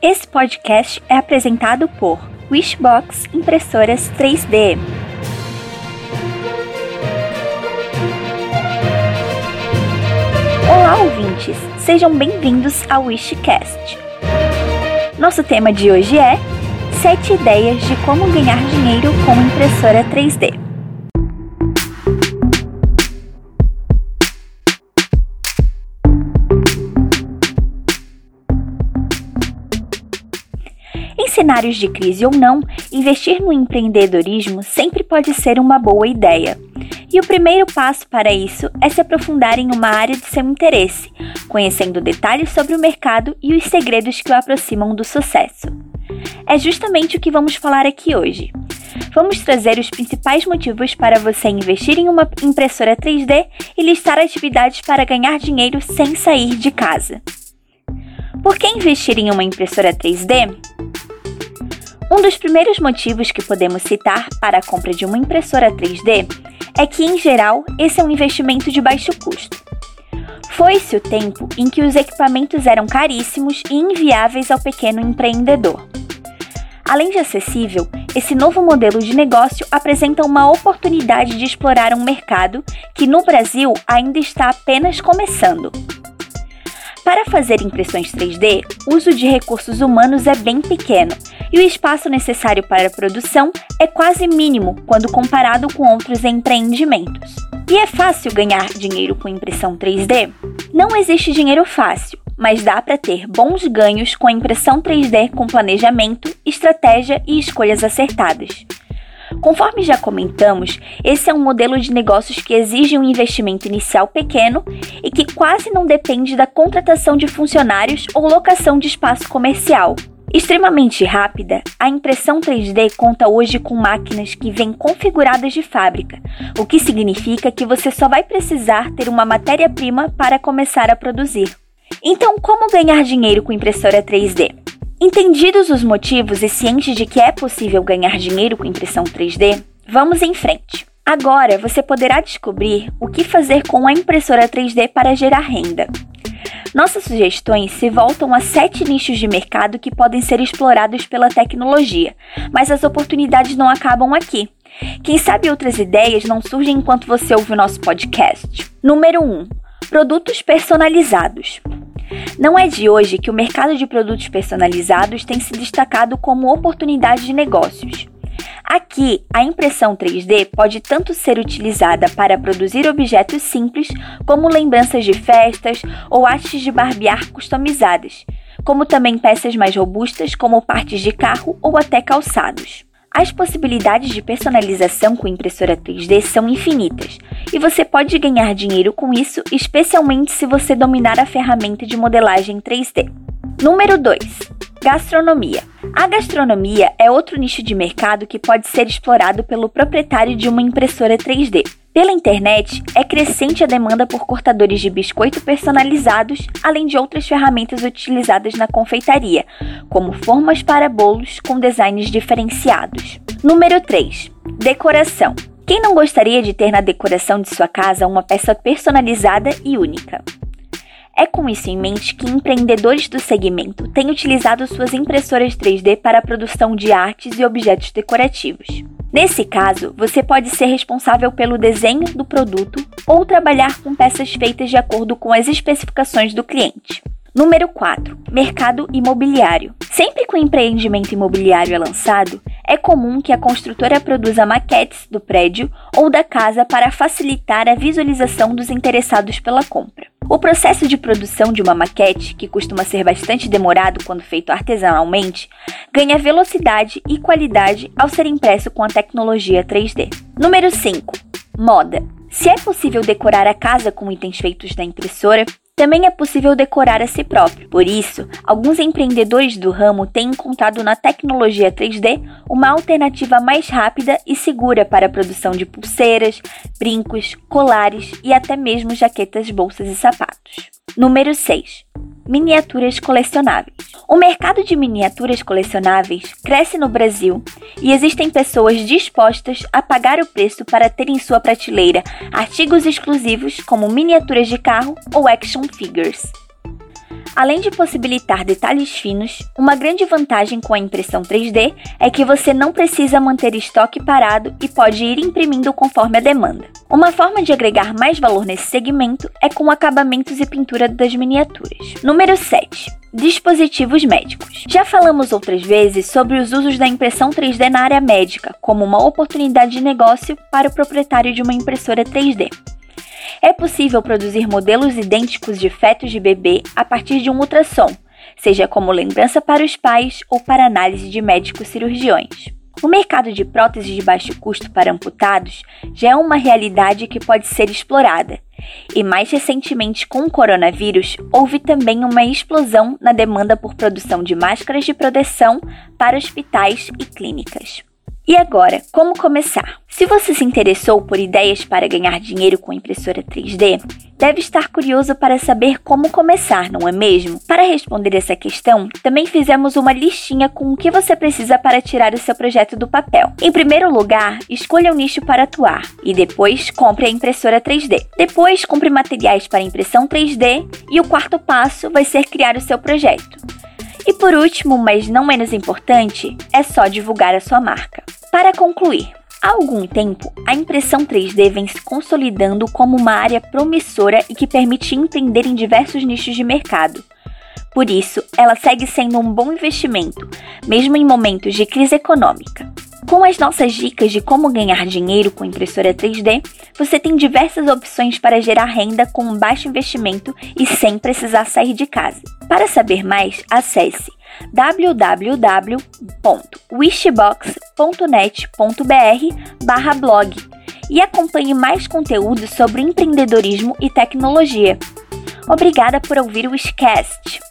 Esse podcast é apresentado por Wishbox Impressoras 3D. Olá, ouvintes! Sejam bem-vindos ao Wishcast. Nosso tema de hoje é 7 ideias de como ganhar dinheiro com impressora 3D. Cenários de crise ou não, investir no empreendedorismo sempre pode ser uma boa ideia. E o primeiro passo para isso é se aprofundar em uma área de seu interesse, conhecendo detalhes sobre o mercado e os segredos que o aproximam do sucesso. É justamente o que vamos falar aqui hoje. Vamos trazer os principais motivos para você investir em uma impressora 3D e listar atividades para ganhar dinheiro sem sair de casa. Por que investir em uma impressora 3D? Um dos primeiros motivos que podemos citar para a compra de uma impressora 3D é que, em geral, esse é um investimento de baixo custo. Foi-se o tempo em que os equipamentos eram caríssimos e inviáveis ao pequeno empreendedor. Além de acessível, esse novo modelo de negócio apresenta uma oportunidade de explorar um mercado que no Brasil ainda está apenas começando. Para fazer impressões 3D, o uso de recursos humanos é bem pequeno e o espaço necessário para a produção é quase mínimo quando comparado com outros empreendimentos. E é fácil ganhar dinheiro com impressão 3D? Não existe dinheiro fácil, mas dá para ter bons ganhos com a impressão 3D com planejamento, estratégia e escolhas acertadas. Conforme já comentamos, esse é um modelo de negócios que exige um investimento inicial pequeno e que quase não depende da contratação de funcionários ou locação de espaço comercial. Extremamente rápida, a impressão 3D conta hoje com máquinas que vêm configuradas de fábrica, o que significa que você só vai precisar ter uma matéria-prima para começar a produzir. Então, como ganhar dinheiro com impressora 3D? Entendidos os motivos e cientes de que é possível ganhar dinheiro com impressão 3D, vamos em frente. Agora você poderá descobrir o que fazer com a impressora 3D para gerar renda. Nossas sugestões se voltam a sete nichos de mercado que podem ser explorados pela tecnologia, mas as oportunidades não acabam aqui. Quem sabe outras ideias não surgem enquanto você ouve o nosso podcast. Número 1. Produtos personalizados. Não é de hoje que o mercado de produtos personalizados tem se destacado como oportunidade de negócios. Aqui, a impressão 3D pode tanto ser utilizada para produzir objetos simples, como lembranças de festas ou hastes de barbear customizadas, como também peças mais robustas, como partes de carro ou até calçados. As possibilidades de personalização com impressora 3D são infinitas, e você pode ganhar dinheiro com isso, especialmente se você dominar a ferramenta de modelagem 3D. Número 2. Gastronomia. A gastronomia é outro nicho de mercado que pode ser explorado pelo proprietário de uma impressora 3D. Pela internet, é crescente a demanda por cortadores de biscoito personalizados, além de outras ferramentas utilizadas na confeitaria, como formas para bolos com designs diferenciados. Número 3. Decoração. Quem não gostaria de ter na decoração de sua casa uma peça personalizada e única? É com isso em mente que empreendedores do segmento têm utilizado suas impressoras 3D para a produção de artes e objetos decorativos. Nesse caso, você pode ser responsável pelo desenho do produto ou trabalhar com peças feitas de acordo com as especificações do cliente. Número 4. Mercado imobiliário. Sempre que o empreendimento imobiliário é lançado, é comum que a construtora produza maquetes do prédio ou da casa para facilitar a visualização dos interessados pela compra. O processo de produção de uma maquete, que costuma ser bastante demorado quando feito artesanalmente, ganha velocidade e qualidade ao ser impresso com a tecnologia 3D. Número 5. Moda. Se é possível decorar a casa com itens feitos na impressora, também é possível decorar a si próprio. Por isso, alguns empreendedores do ramo têm encontrado na tecnologia 3D uma alternativa mais rápida e segura para a produção de pulseiras, brincos, colares e até mesmo jaquetas, bolsas e sapatos. Número 6 miniaturas colecionáveis. O mercado de miniaturas colecionáveis cresce no Brasil e existem pessoas dispostas a pagar o preço para ter em sua prateleira artigos exclusivos como miniaturas de carro ou action figures. Além de possibilitar detalhes finos, uma grande vantagem com a impressão 3D é que você não precisa manter estoque parado e pode ir imprimindo conforme a demanda. Uma forma de agregar mais valor nesse segmento é com acabamentos e pintura das miniaturas. Número 7. Dispositivos médicos. Já falamos outras vezes sobre os usos da impressão 3D na área médica, como uma oportunidade de negócio para o proprietário de uma impressora 3D. É possível produzir modelos idênticos de fetos de bebê a partir de um ultrassom, seja como lembrança para os pais ou para análise de médicos cirurgiões. O mercado de próteses de baixo custo para amputados já é uma realidade que pode ser explorada. E mais recentemente, com o coronavírus, houve também uma explosão na demanda por produção de máscaras de proteção para hospitais e clínicas. E agora, como começar? Se você se interessou por ideias para ganhar dinheiro com impressora 3D, deve estar curioso para saber como começar, não é mesmo? Para responder essa questão, também fizemos uma listinha com o que você precisa para tirar o seu projeto do papel. Em primeiro lugar, escolha um nicho para atuar e depois compre a impressora 3D. Depois, compre materiais para impressão 3D e o quarto passo vai ser criar o seu projeto. E por último, mas não menos importante, é só divulgar a sua marca. Para concluir, há algum tempo, a impressão 3D vem se consolidando como uma área promissora e que permite empreender em diversos nichos de mercado. Por isso, ela segue sendo um bom investimento, mesmo em momentos de crise econômica. Com as nossas dicas de como ganhar dinheiro com impressora 3D, você tem diversas opções para gerar renda com um baixo investimento e sem precisar sair de casa. Para saber mais, acesse www.wishbox.net.br/blog e acompanhe mais conteúdo sobre empreendedorismo e tecnologia. Obrigada por ouvir o Wishcast.